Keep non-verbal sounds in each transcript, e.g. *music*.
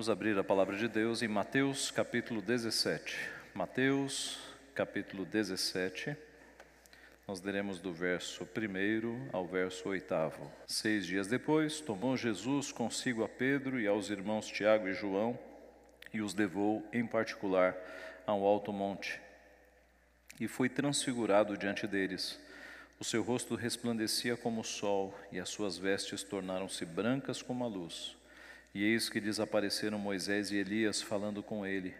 Vamos abrir a palavra de Deus em Mateus capítulo 17. Mateus capítulo 17. Nós leremos do verso 1 ao verso 8. Seis dias depois, tomou Jesus consigo a Pedro e aos irmãos Tiago e João e os levou, em particular, a um alto monte. E foi transfigurado diante deles. O seu rosto resplandecia como o sol, e as suas vestes tornaram-se brancas como a luz. E eis que lhes apareceram Moisés e Elias falando com ele.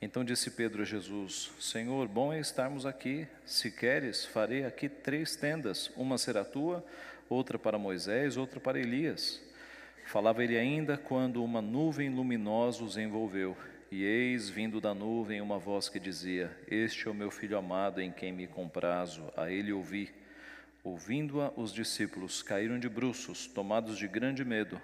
Então disse Pedro a Jesus: Senhor, bom é estarmos aqui. Se queres, farei aqui três tendas: uma será tua, outra para Moisés, outra para Elias. Falava ele ainda quando uma nuvem luminosa os envolveu. E eis, vindo da nuvem, uma voz que dizia: Este é o meu filho amado, em quem me comprazo, a ele ouvi. Ouvindo-a, os discípulos caíram de bruços, tomados de grande medo.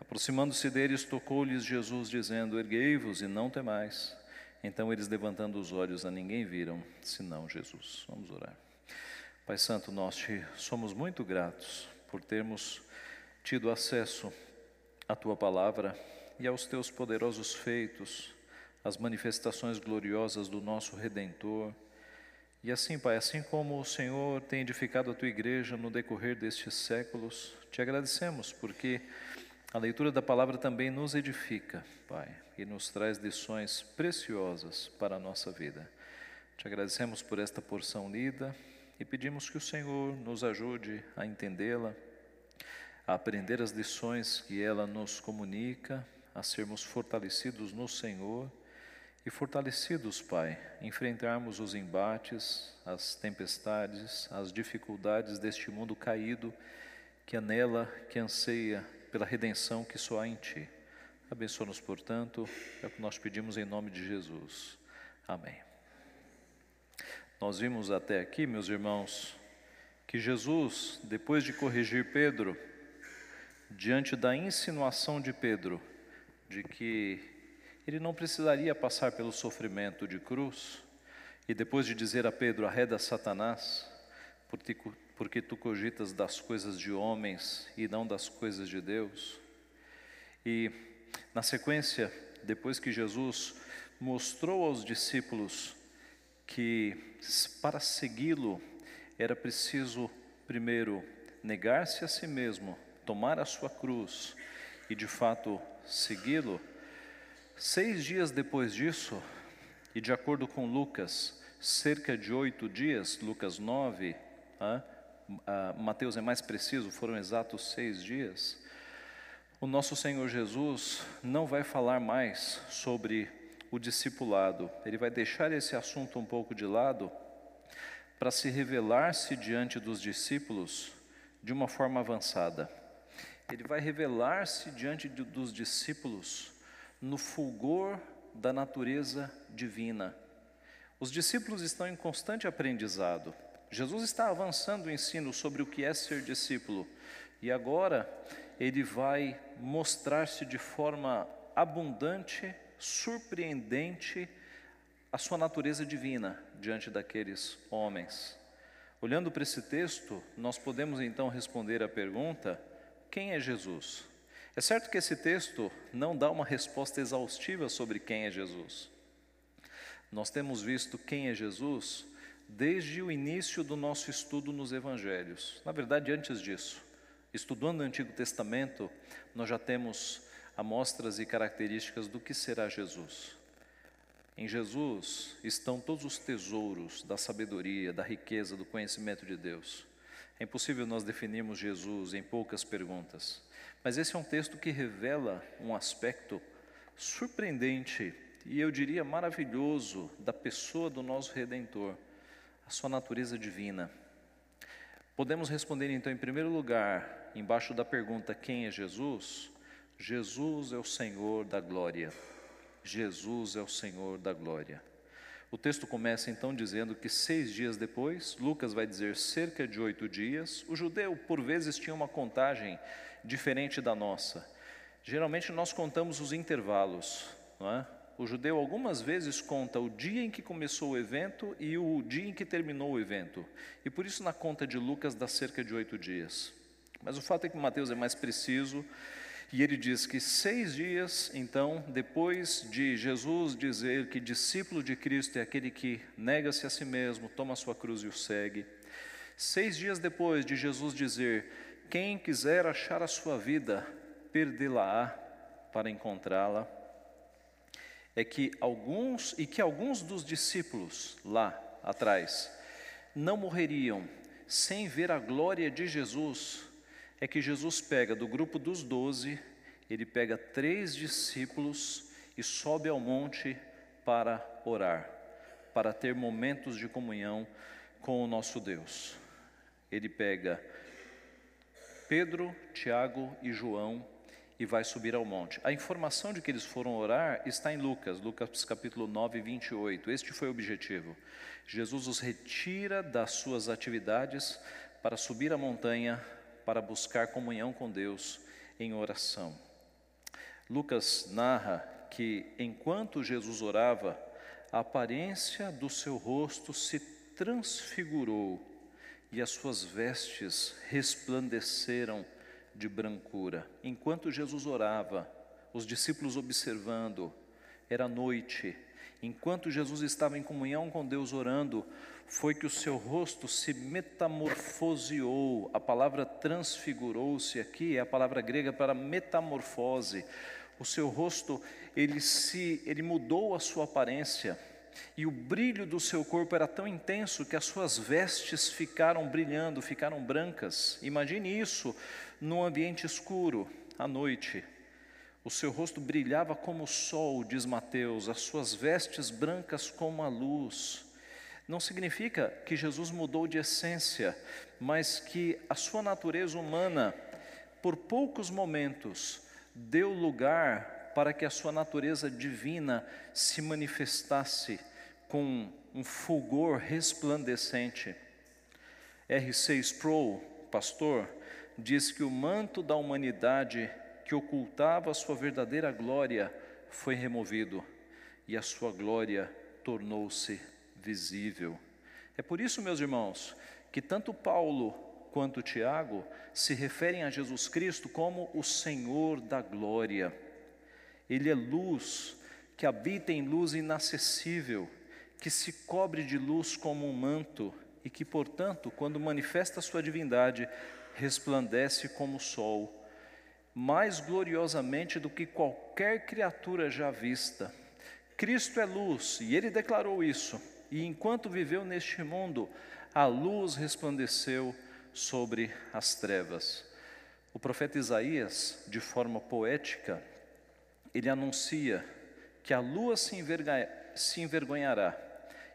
Aproximando-se deles, tocou-lhes Jesus, dizendo: Erguei-vos e não temais. Então eles, levantando os olhos, a ninguém viram, senão Jesus. Vamos orar. Pai Santo, nós te somos muito gratos por termos tido acesso à tua palavra e aos teus poderosos feitos, às manifestações gloriosas do nosso Redentor. E assim, Pai, assim como o Senhor tem edificado a tua igreja no decorrer destes séculos, te agradecemos porque a leitura da palavra também nos edifica, Pai, e nos traz lições preciosas para a nossa vida. Te agradecemos por esta porção lida e pedimos que o Senhor nos ajude a entendê-la, a aprender as lições que ela nos comunica, a sermos fortalecidos no Senhor e fortalecidos, Pai, enfrentarmos os embates, as tempestades, as dificuldades deste mundo caído que anela, que anseia pela redenção que só há em Ti. Abençoa-nos, portanto, é o que nós pedimos em nome de Jesus. Amém. Nós vimos até aqui, meus irmãos, que Jesus, depois de corrigir Pedro, diante da insinuação de Pedro, de que ele não precisaria passar pelo sofrimento de cruz, e depois de dizer a Pedro: arreda Satanás, porque tu cogitas das coisas de homens e não das coisas de Deus. E na sequência, depois que Jesus mostrou aos discípulos que para segui-lo era preciso primeiro negar-se a si mesmo, tomar a sua cruz e de fato segui-lo. Seis dias depois disso, e de acordo com Lucas, cerca de oito dias, Lucas 9, ah, Mateus é mais preciso, foram exatos seis dias, o nosso Senhor Jesus não vai falar mais sobre o discipulado, ele vai deixar esse assunto um pouco de lado para se revelar-se diante dos discípulos de uma forma avançada. Ele vai revelar-se diante de, dos discípulos no fulgor da natureza divina. Os discípulos estão em constante aprendizado. Jesus está avançando o ensino sobre o que é ser discípulo e agora ele vai mostrar-se de forma abundante, surpreendente, a sua natureza divina diante daqueles homens. Olhando para esse texto, nós podemos então responder a pergunta: quem é Jesus? É certo que esse texto não dá uma resposta exaustiva sobre quem é Jesus. Nós temos visto quem é Jesus desde o início do nosso estudo nos evangelhos. Na verdade, antes disso, estudando o Antigo Testamento, nós já temos amostras e características do que será Jesus. Em Jesus estão todos os tesouros da sabedoria, da riqueza, do conhecimento de Deus. É impossível nós definirmos Jesus em poucas perguntas, mas esse é um texto que revela um aspecto surpreendente e eu diria maravilhoso da pessoa do nosso Redentor a sua natureza divina. Podemos responder então, em primeiro lugar, embaixo da pergunta: quem é Jesus? Jesus é o Senhor da glória. Jesus é o Senhor da glória. O texto começa então dizendo que seis dias depois, Lucas vai dizer cerca de oito dias, o judeu por vezes tinha uma contagem diferente da nossa. Geralmente nós contamos os intervalos, não é? O judeu algumas vezes conta o dia em que começou o evento e o dia em que terminou o evento. E por isso na conta de Lucas dá cerca de oito dias. Mas o fato é que Mateus é mais preciso E ele diz que seis dias, então, depois de Jesus dizer que discípulo de Cristo é aquele que nega-se a si mesmo, toma a sua cruz e o segue, seis dias depois de Jesus dizer: Quem quiser achar a sua vida, perdê-la-á para encontrá-la, é que alguns, e que alguns dos discípulos lá atrás, não morreriam sem ver a glória de Jesus, é que Jesus pega do grupo dos doze, ele pega três discípulos e sobe ao monte para orar, para ter momentos de comunhão com o nosso Deus. Ele pega Pedro, Tiago e João e vai subir ao monte. A informação de que eles foram orar está em Lucas, Lucas capítulo 9, 28. Este foi o objetivo. Jesus os retira das suas atividades para subir a montanha para buscar comunhão com Deus em oração. Lucas narra que enquanto Jesus orava, a aparência do seu rosto se transfigurou e as suas vestes resplandeceram de brancura. Enquanto Jesus orava, os discípulos observando, era noite. Enquanto Jesus estava em comunhão com Deus orando, foi que o seu rosto se metamorfoseou. A palavra transfigurou-se aqui é a palavra grega para metamorfose. O seu rosto, ele se ele mudou a sua aparência e o brilho do seu corpo era tão intenso que as suas vestes ficaram brilhando, ficaram brancas. Imagine isso num ambiente escuro, à noite. O seu rosto brilhava como o sol, diz Mateus, as suas vestes brancas como a luz. Não significa que Jesus mudou de essência, mas que a sua natureza humana, por poucos momentos, deu lugar para que a sua natureza divina se manifestasse com um fulgor resplandecente. R.C. Sproul, pastor, diz que o manto da humanidade que ocultava a sua verdadeira glória foi removido e a sua glória tornou-se visível. É por isso, meus irmãos, que tanto Paulo quanto Tiago se referem a Jesus Cristo como o Senhor da glória. Ele é luz que habita em luz inacessível que se cobre de luz como um manto e que, portanto, quando manifesta sua divindade, resplandece como o sol, mais gloriosamente do que qualquer criatura já vista. Cristo é luz, e ele declarou isso, e enquanto viveu neste mundo, a luz resplandeceu sobre as trevas. O profeta Isaías, de forma poética, ele anuncia que a lua se, se envergonhará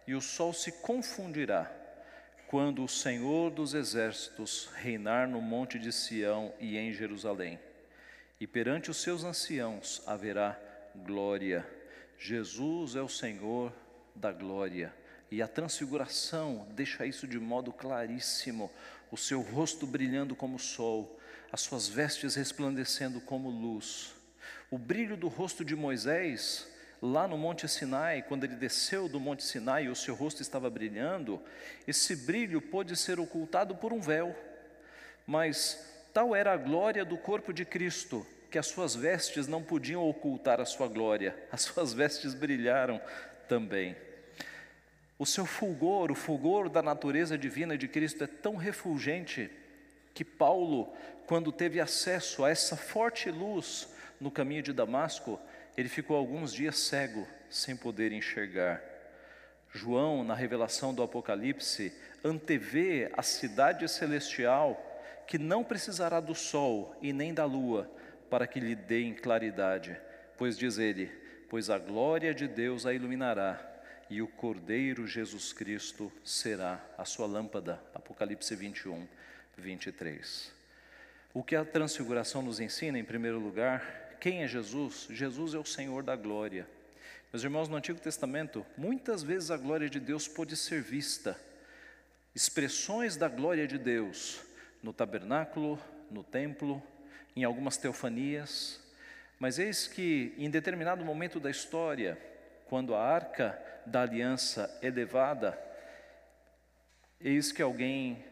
e o sol se confundirá quando o Senhor dos exércitos reinar no monte de Sião e em Jerusalém. E perante os seus anciãos haverá glória. Jesus é o Senhor da glória. E a transfiguração deixa isso de modo claríssimo: o seu rosto brilhando como sol, as suas vestes resplandecendo como luz. O brilho do rosto de Moisés lá no Monte Sinai, quando ele desceu do Monte Sinai e o seu rosto estava brilhando, esse brilho pôde ser ocultado por um véu, mas tal era a glória do corpo de Cristo, que as suas vestes não podiam ocultar a sua glória, *laughs* as suas vestes brilharam também. O seu fulgor, o fulgor da natureza divina de Cristo é tão refulgente que Paulo, quando teve acesso a essa forte luz no caminho de Damasco, ele ficou alguns dias cego, sem poder enxergar. João, na revelação do Apocalipse, antevê a cidade celestial que não precisará do sol e nem da lua para que lhe deem claridade, pois diz ele: Pois a glória de Deus a iluminará e o Cordeiro Jesus Cristo será a sua lâmpada. Apocalipse 21, 23. O que a transfiguração nos ensina, em primeiro lugar, quem é Jesus? Jesus é o Senhor da glória. Meus irmãos, no Antigo Testamento, muitas vezes a glória de Deus pôde ser vista, expressões da glória de Deus no tabernáculo, no templo, em algumas teofanias, mas eis que em determinado momento da história, quando a arca da aliança é levada, eis que alguém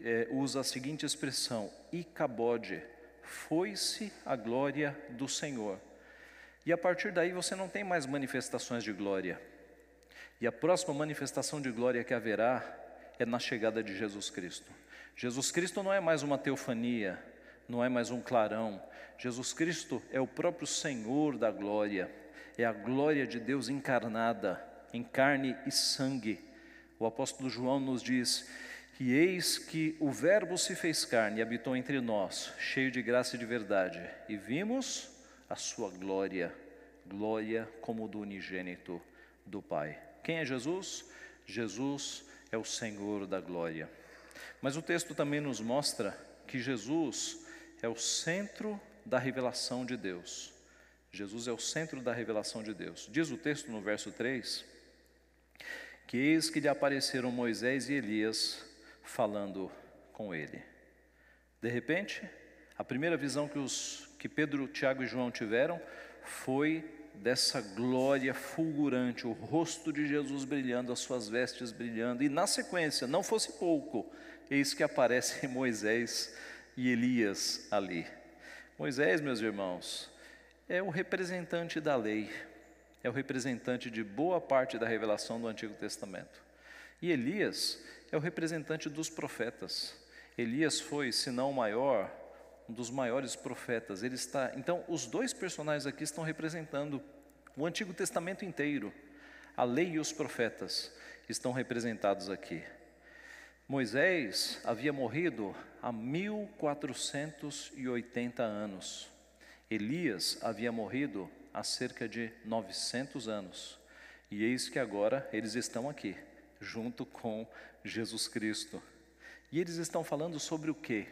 é, usa a seguinte expressão: Icabode, foi-se a glória do Senhor. E a partir daí você não tem mais manifestações de glória. E a próxima manifestação de glória que haverá é na chegada de Jesus Cristo. Jesus Cristo não é mais uma teofania, não é mais um clarão. Jesus Cristo é o próprio Senhor da glória, é a glória de Deus encarnada em carne e sangue. O apóstolo João nos diz: E eis que o Verbo se fez carne e habitou entre nós, cheio de graça e de verdade, e vimos a sua glória, glória como do unigênito do Pai. Quem é Jesus? Jesus é o Senhor da glória. Mas o texto também nos mostra que Jesus é o centro da revelação de Deus. Jesus é o centro da revelação de Deus. Diz o texto no verso 3 que eis que lhe apareceram Moisés e Elias falando com ele. De repente, a primeira visão que, os, que Pedro, Tiago e João tiveram foi dessa glória fulgurante, o rosto de Jesus brilhando, as suas vestes brilhando, e na sequência, não fosse pouco, eis que aparecem *laughs* Moisés e Elias ali. Moisés, meus irmãos, é o representante da lei, é o representante de boa parte da revelação do Antigo Testamento. E Elias é o representante dos profetas. Elias foi, se não o maior, um dos maiores profetas. Ele está, então, os dois personagens aqui estão representando o Antigo Testamento inteiro. A lei e os profetas estão representados aqui. Moisés havia morrido há 1480 anos. Elias havia morrido há cerca de 900 anos. E eis que agora eles estão aqui, junto com Jesus Cristo. E eles estão falando sobre o quê?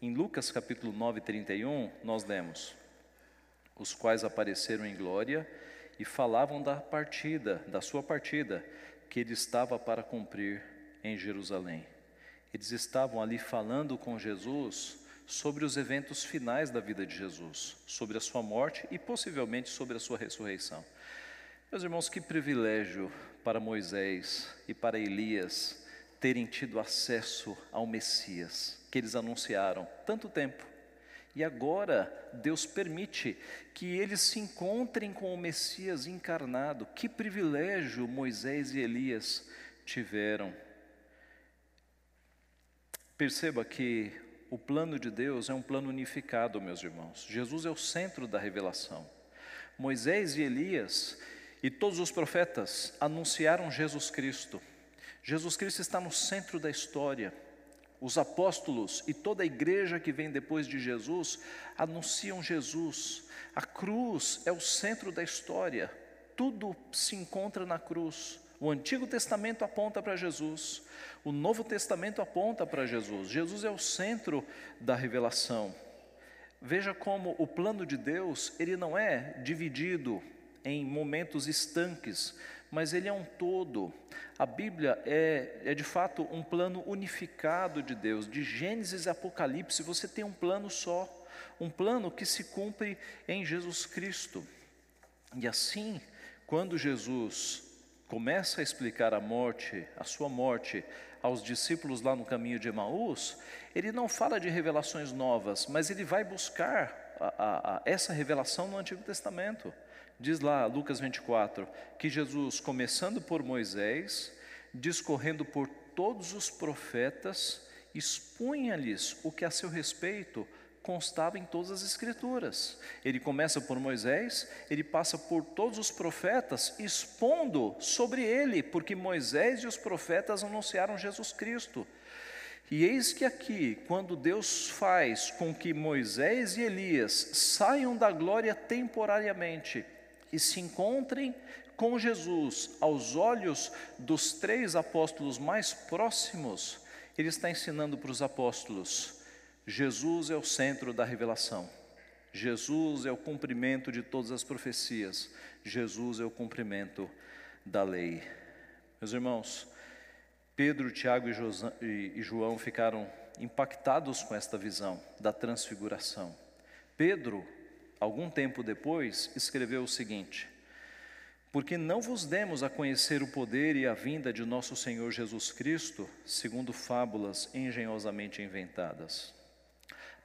Em Lucas capítulo 9, 31, nós lemos: Os quais apareceram em glória e falavam da partida, da sua partida, que ele estava para cumprir em Jerusalém. Eles estavam ali falando com Jesus sobre os eventos finais da vida de Jesus, sobre a sua morte e possivelmente sobre a sua ressurreição. Meus irmãos, que privilégio para Moisés e para Elias terem tido acesso ao Messias que eles anunciaram tanto tempo. E agora Deus permite que eles se encontrem com o Messias encarnado. Que privilégio Moisés e Elias tiveram. Perceba que o plano de Deus é um plano unificado, meus irmãos. Jesus é o centro da revelação. Moisés e Elias e todos os profetas anunciaram Jesus Cristo. Jesus Cristo está no centro da história. Os apóstolos e toda a igreja que vem depois de Jesus anunciam Jesus. A cruz é o centro da história. Tudo se encontra na cruz. O Antigo Testamento aponta para Jesus, o Novo Testamento aponta para Jesus. Jesus é o centro da revelação. Veja como o plano de Deus, ele não é dividido em momentos estanques, mas ele é um todo. A Bíblia é, é de fato um plano unificado de Deus, de Gênesis e Apocalipse, você tem um plano só, um plano que se cumpre em Jesus Cristo. E assim, quando Jesus começa a explicar a morte, a sua morte, aos discípulos lá no caminho de Emaús, ele não fala de revelações novas, mas ele vai buscar a, a, a essa revelação no Antigo Testamento. Diz lá, Lucas 24, que Jesus, começando por Moisés, discorrendo por todos os profetas, expunha-lhes o que a seu respeito constava em todas as Escrituras. Ele começa por Moisés, ele passa por todos os profetas, expondo sobre ele, porque Moisés e os profetas anunciaram Jesus Cristo. E eis que aqui, quando Deus faz com que Moisés e Elias saiam da glória temporariamente e se encontrem com Jesus aos olhos dos três apóstolos mais próximos, ele está ensinando para os apóstolos: Jesus é o centro da revelação. Jesus é o cumprimento de todas as profecias. Jesus é o cumprimento da lei. Meus irmãos, Pedro, Tiago e João ficaram impactados com esta visão da transfiguração. Pedro, algum tempo depois, escreveu o seguinte: Porque não vos demos a conhecer o poder e a vinda de nosso Senhor Jesus Cristo, segundo fábulas engenhosamente inventadas.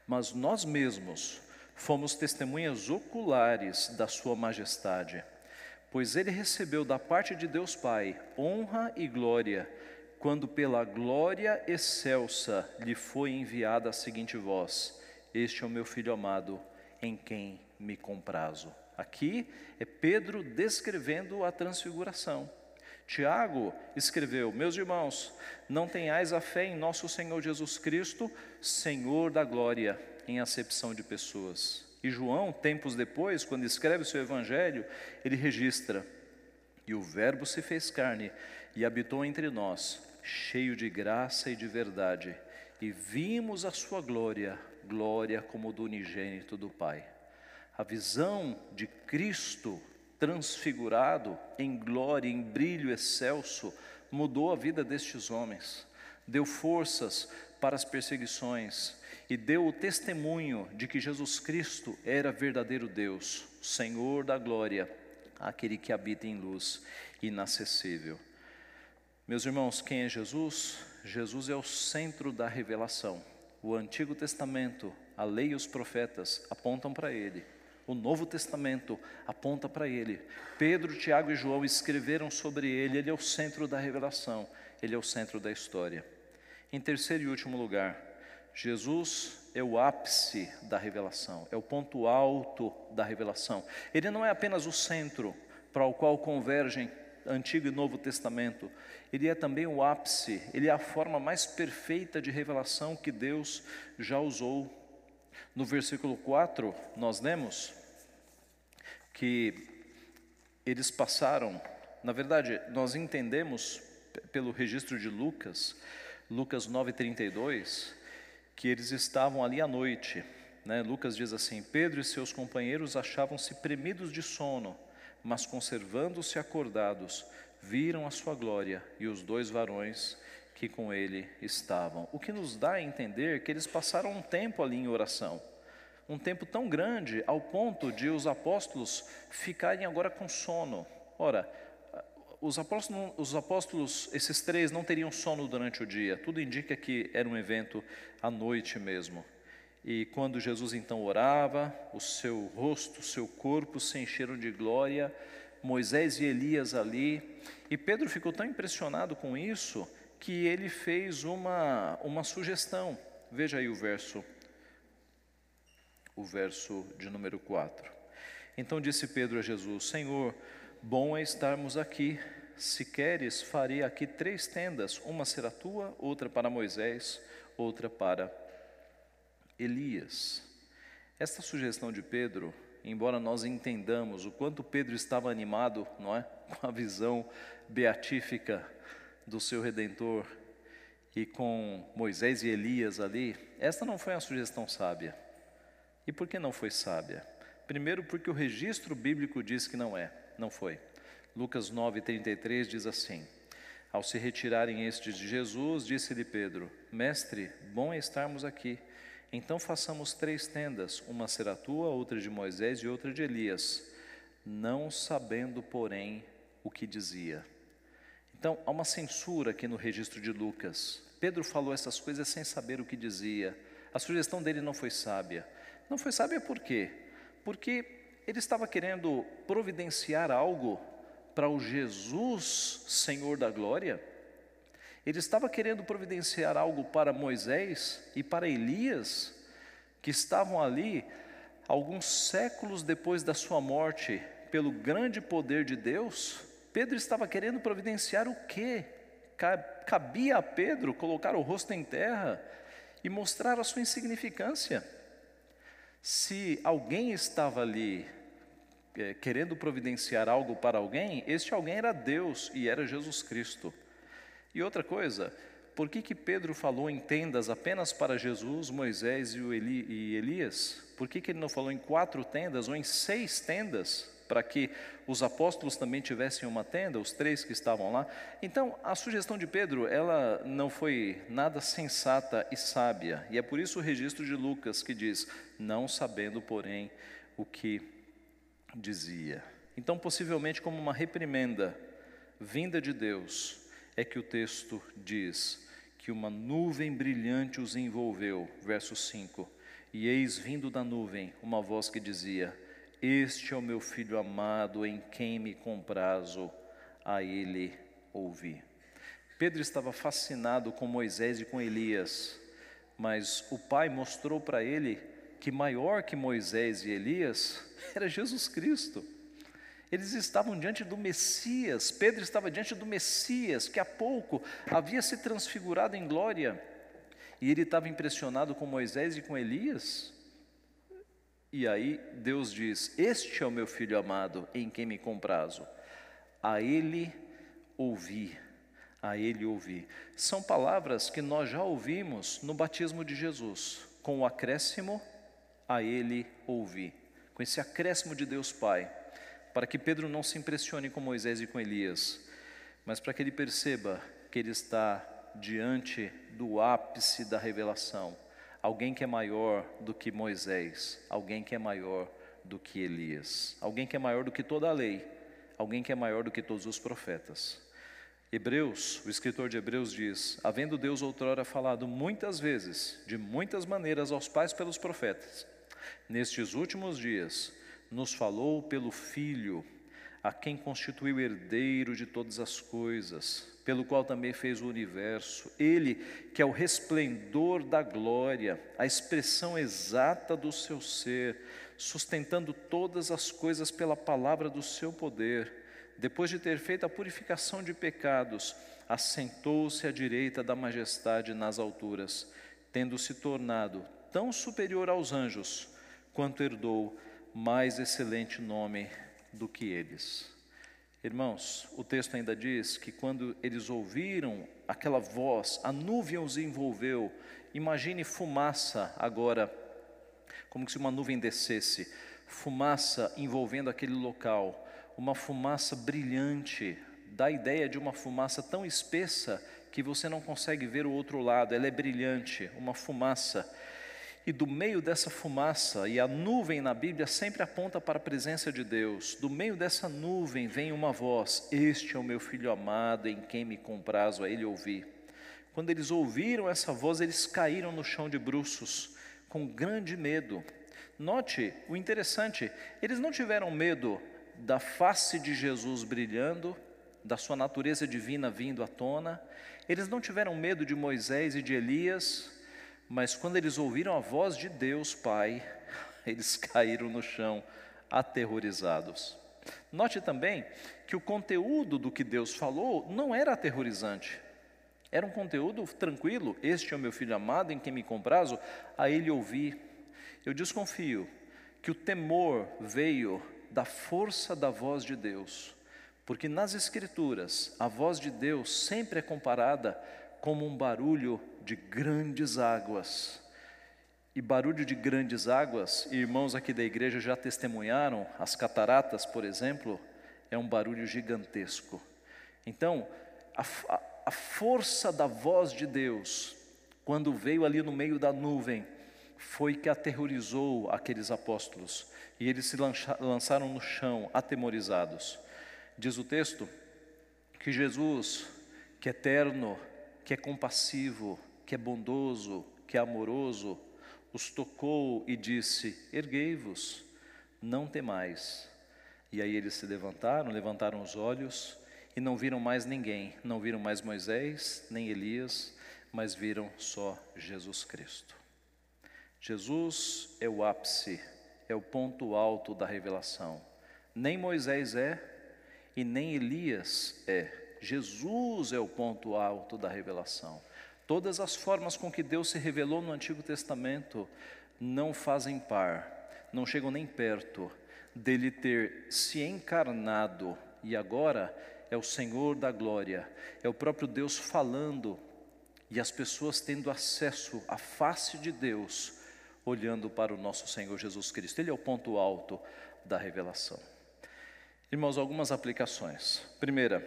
Mas nós mesmos fomos testemunhas oculares da Sua majestade, pois ele recebeu da parte de Deus Pai honra e glória, quando pela glória excelsa lhe foi enviada a seguinte voz: Este é o meu filho amado, em quem me comprazo. Aqui é Pedro descrevendo a transfiguração. Tiago escreveu: Meus irmãos, não tenhais a fé em nosso Senhor Jesus Cristo, Senhor da glória, em acepção de pessoas. E João, tempos depois, quando escreve o seu evangelho, ele registra: E o Verbo se fez carne e habitou entre nós, cheio de graça e de verdade, e vimos a sua glória, glória como do unigênito do Pai. A visão de Cristo transfigurado em glória, em brilho excelso, mudou a vida destes homens, deu forças para as perseguições e deu o testemunho de que Jesus Cristo era verdadeiro Deus, Senhor da glória, aquele que habita em luz inacessível. Meus irmãos, quem é Jesus? Jesus é o centro da revelação. O Antigo Testamento, a lei e os profetas apontam para ele. O Novo Testamento aponta para ele. Pedro, Tiago e João escreveram sobre ele, ele é o centro da revelação, ele é o centro da história. Em terceiro e último lugar, Jesus é o ápice da revelação, é o ponto alto da revelação. Ele não é apenas o centro para o qual convergem Antigo e Novo Testamento, ele é também o ápice, ele é a forma mais perfeita de revelação que Deus já usou no versículo 4, nós lemos que eles passaram, na verdade, nós entendemos pelo registro de Lucas, Lucas 9,32, que eles estavam ali à noite. Né? Lucas diz assim: Pedro e seus companheiros achavam-se premidos de sono, mas conservando-se acordados, viram a sua glória e os dois varões que com ele estavam. O que nos dá a entender que eles passaram um tempo ali em oração. Um tempo tão grande ao ponto de os apóstolos ficarem agora com sono. Ora, os apóstolos, os apóstolos, esses três, não teriam sono durante o dia. Tudo indica que era um evento à noite mesmo. E quando Jesus então orava, o seu rosto, o seu corpo se encheram de glória, Moisés e Elias ali. E Pedro ficou tão impressionado com isso que ele fez uma, uma sugestão. Veja aí o verso, o verso de número 4. Então disse Pedro a Jesus: Senhor, bom é estarmos aqui. Se queres, farei aqui três tendas: uma será tua, outra para Moisés, outra para Elias. Esta sugestão de Pedro, embora nós entendamos o quanto Pedro estava animado, não é, *laughs* com a visão beatífica do seu redentor e com Moisés e Elias ali, esta não foi uma sugestão sábia. E por que não foi sábia? Primeiro, porque o registro bíblico diz que não é, não foi. Lucas 9,33 diz assim: Ao se retirarem estes de Jesus, disse-lhe Pedro: Mestre, bom é estarmos aqui. Então façamos três tendas: uma será tua, outra de Moisés e outra de Elias, não sabendo, porém, o que dizia. Então, há uma censura aqui no registro de Lucas. Pedro falou essas coisas sem saber o que dizia. A sugestão dele não foi sábia. Não foi sábia por quê? Porque ele estava querendo providenciar algo para o Jesus, Senhor da glória. Ele estava querendo providenciar algo para Moisés e para Elias, que estavam ali alguns séculos depois da sua morte, pelo grande poder de Deus, Pedro estava querendo providenciar o quê? Cabia a Pedro colocar o rosto em terra e mostrar a sua insignificância. Se alguém estava ali é, querendo providenciar algo para alguém, este alguém era Deus e era Jesus Cristo. E outra coisa, por que, que Pedro falou em tendas apenas para Jesus, Moisés e, Eli, e Elias? Por que, que ele não falou em quatro tendas ou em seis tendas para que os apóstolos também tivessem uma tenda, os três que estavam lá. Então, a sugestão de Pedro, ela não foi nada sensata e sábia, e é por isso o registro de Lucas que diz: não sabendo, porém, o que dizia. Então, possivelmente, como uma reprimenda vinda de Deus, é que o texto diz que uma nuvem brilhante os envolveu, verso 5, E eis vindo da nuvem uma voz que dizia: Este é o meu filho amado, em quem me comprazo, a ele ouvi. Pedro estava fascinado com Moisés e com Elias, mas o Pai mostrou para ele que maior que Moisés e Elias era Jesus Cristo. Eles estavam diante do Messias, Pedro estava diante do Messias, que há pouco havia se transfigurado em glória, e ele estava impressionado com Moisés e com Elias. E aí Deus diz: Este é o meu filho amado, em quem me comprazo. A ele ouvi, a ele ouvi. São palavras que nós já ouvimos no batismo de Jesus, com o acréscimo, a ele ouvi, com esse acréscimo de Deus Pai para que Pedro não se impressione com Moisés e com Elias, mas para que ele perceba que ele está diante do ápice da revelação, alguém que é maior do que Moisés, alguém que é maior do que Elias, alguém que é maior do que toda a lei, alguém que é maior do que todos os profetas. Hebreus, o escritor de Hebreus diz: Havendo Deus outrora falado muitas vezes, de muitas maneiras aos pais pelos profetas, nestes últimos dias, nos falou pelo Filho, a quem constituiu herdeiro de todas as coisas, pelo qual também fez o universo. Ele, que é o resplendor da glória, a expressão exata do seu ser, sustentando todas as coisas pela palavra do seu poder, depois de ter feito a purificação de pecados, assentou-se à direita da majestade nas alturas, tendo se tornado tão superior aos anjos, quanto herdou mais excelente nome do que eles. Irmãos, o texto ainda diz que quando eles ouviram aquela voz, a nuvem os envolveu. Imagine fumaça agora, como se uma nuvem descesse, fumaça envolvendo aquele local, uma fumaça brilhante, dá a ideia de uma fumaça tão espessa que você não consegue ver o outro lado, ela é brilhante, uma fumaça e do meio dessa fumaça, e a nuvem na Bíblia sempre aponta para a presença de Deus, do meio dessa nuvem vem uma voz: Este é o meu filho amado, em quem me comprazo a ele ouvir. Quando eles ouviram essa voz, eles caíram no chão de bruços, com grande medo. Note o interessante: eles não tiveram medo da face de Jesus brilhando, da sua natureza divina vindo à tona, eles não tiveram medo de Moisés e de Elias, mas quando eles ouviram a voz de Deus Pai, *laughs* eles caíram no chão, aterrorizados. Note também que o conteúdo do que Deus falou não era aterrorizante. Era um conteúdo tranquilo. Este é o meu filho amado, em quem me comprazo, a ele ouvi. Eu desconfio que o temor veio da força da voz de Deus, porque nas Escrituras a voz de Deus sempre é comparada como um barulho de grandes águas. E barulho de grandes águas, irmãos aqui da igreja já testemunharam, as cataratas, por exemplo, é um barulho gigantesco. Então, a, a, a força da voz de Deus, quando veio ali no meio da nuvem, foi que aterrorizou aqueles apóstolos, e eles se lançaram no chão, atemorizados. Diz o texto que Jesus, que é eterno, que é compassivo, que é bondoso, que é amoroso, os tocou e disse: Erguei-vos, não temais. E aí eles se levantaram, levantaram os olhos e não viram mais ninguém, não viram mais Moisés, nem Elias, mas viram só Jesus Cristo. Jesus é o ápice, é o ponto alto da revelação. Nem Moisés é e nem Elias é. Jesus é o ponto alto da revelação. Todas as formas com que Deus se revelou no Antigo Testamento não fazem par, não chegam nem perto dele ter se encarnado e agora é o Senhor da glória, é o próprio Deus falando e as pessoas tendo acesso à face de Deus, olhando para o nosso Senhor Jesus Cristo. Ele é o ponto alto da revelação. Irmãos, algumas aplicações. Primeira,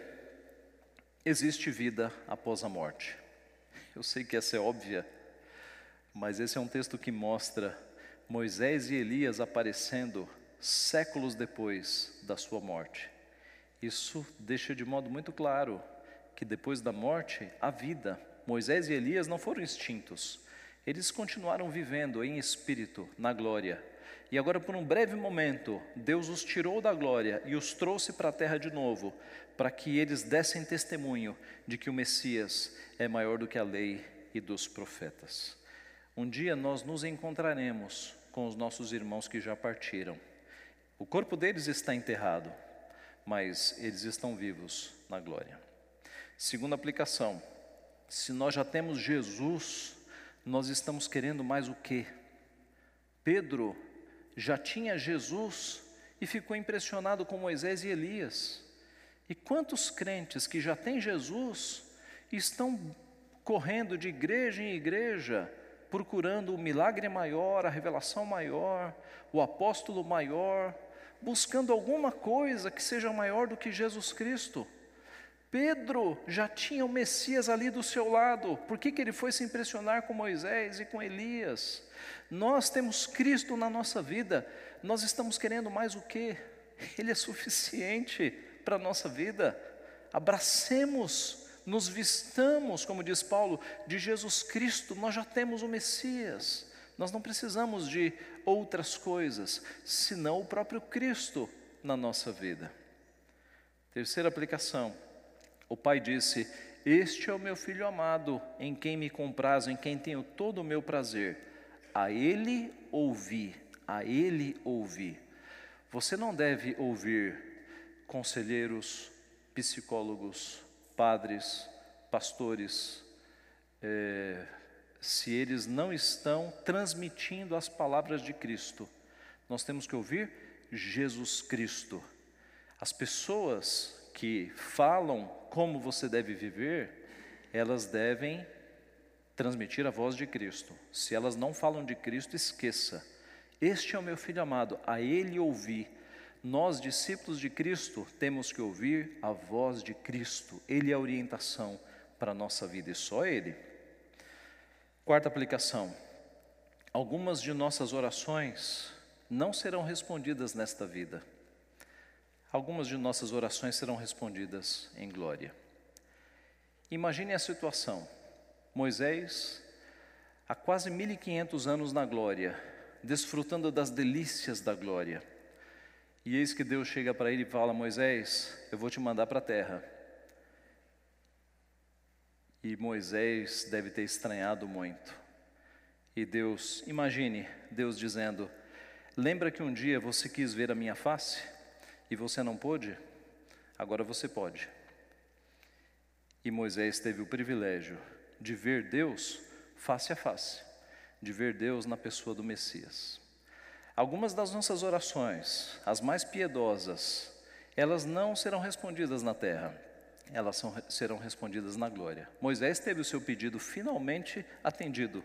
existe vida após a morte. Eu sei que essa é óbvia, mas esse é um texto que mostra Moisés e Elias aparecendo séculos depois da sua morte. Isso deixa de modo muito claro que depois da morte há vida. Moisés e Elias não foram extintos, Eles continuaram vivendo em espírito, na glória. E agora, por um breve momento, Deus os tirou da glória e os trouxe para a terra de novo, para que eles dessem testemunho de que o Messias é maior do que a lei e dos profetas. Um dia nós nos encontraremos com os nossos irmãos que já partiram. O corpo deles está enterrado, mas eles estão vivos na glória. Segunda aplicação: se nós já temos Jesus, nós estamos querendo mais o quê? Pedro já tinha Jesus e ficou impressionado com Moisés e Elias. E quantos crentes que já têm Jesus estão correndo de igreja em igreja, procurando o milagre maior, a revelação maior, o apóstolo maior, buscando alguma coisa que seja maior do que Jesus Cristo. Pedro já tinha o Messias ali do seu lado, por que, que ele foi se impressionar com Moisés e com Elias? Nós temos Cristo na nossa vida, nós estamos querendo mais o que? Ele é suficiente para a nossa vida. Abracemos, nos vistamos, como diz Paulo, de Jesus Cristo, nós já temos o Messias. Nós não precisamos de outras coisas, senão o próprio Cristo na nossa vida. Terceira aplicação. O pai disse: Este é o meu filho amado, em quem me comprazo, em quem tenho todo o meu prazer. A ele ouvi, a ele ouvi. Você não deve ouvir conselheiros, psicólogos, padres, pastores, é, se eles não estão transmitindo as palavras de Cristo. Nós temos que ouvir Jesus Cristo. As pessoas que falam como você deve viver, elas devem transmitir a voz de Cristo. Se elas não falam de Cristo, esqueça. Este é o meu filho amado, a ele ouvi. Nós, discípulos de Cristo, temos que ouvir a voz de Cristo. Ele é a orientação para a nossa vida e só Ele. Quarta aplicação: algumas de nossas orações não serão respondidas nesta vida. Algumas de nossas orações serão respondidas em glória. Imagine a situação: Moisés, há quase 1500 anos na glória, desfrutando das delícias da glória. E eis que Deus chega para ele e fala: Moisés, eu vou te mandar para a terra. E Moisés deve ter estranhado muito. E Deus, imagine Deus dizendo: Lembra que um dia você quis ver a minha face e você não pôde? Agora você pode. E Moisés teve o privilégio de ver Deus face a face, de ver Deus na pessoa do Messias. Algumas das nossas orações, as mais piedosas, elas não serão respondidas na terra, elas são, serão respondidas na glória. Moisés teve o seu pedido finalmente atendido,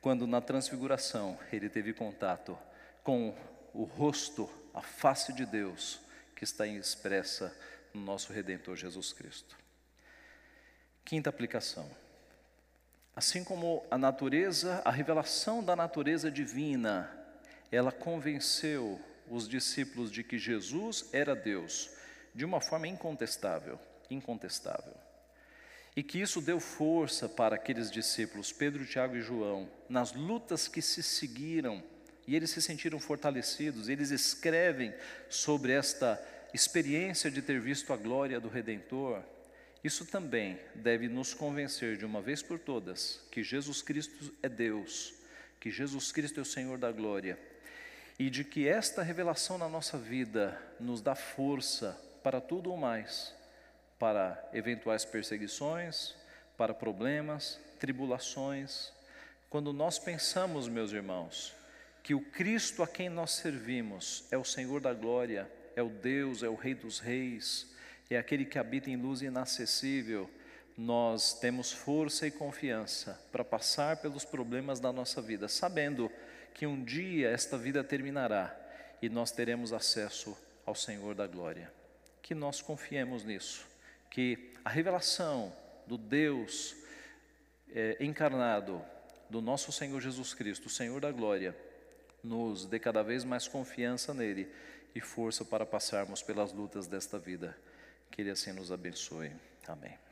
quando na transfiguração ele teve contato com o rosto, a face de Deus, que está expressa no nosso Redentor Jesus Cristo. Quinta aplicação. Assim como a natureza, a revelação da natureza divina, ela convenceu os discípulos de que Jesus era Deus de uma forma incontestável incontestável. E que isso deu força para aqueles discípulos, Pedro, Tiago e João, nas lutas que se seguiram, e eles se sentiram fortalecidos, eles escrevem sobre esta experiência de ter visto a glória do Redentor. Isso também deve nos convencer de uma vez por todas que Jesus Cristo é Deus, que Jesus Cristo é o Senhor da glória, e de que esta revelação na nossa vida nos dá força para tudo o mais para eventuais perseguições, para problemas, tribulações. Quando nós pensamos, meus irmãos, que o Cristo a quem nós servimos é o Senhor da glória, é o Deus, é o Rei dos Reis, é aquele que habita em luz inacessível, nós temos força e confiança para passar pelos problemas da nossa vida, sabendo que um dia esta vida terminará e nós teremos acesso ao Senhor da glória. Que nós confiemos nisso que a revelação do Deus é, encarnado, do nosso Senhor Jesus Cristo, o Senhor da glória, nos dê cada vez mais confiança nele e força para passarmos pelas lutas desta vida. Que Ele assim nos abençoe. Amém.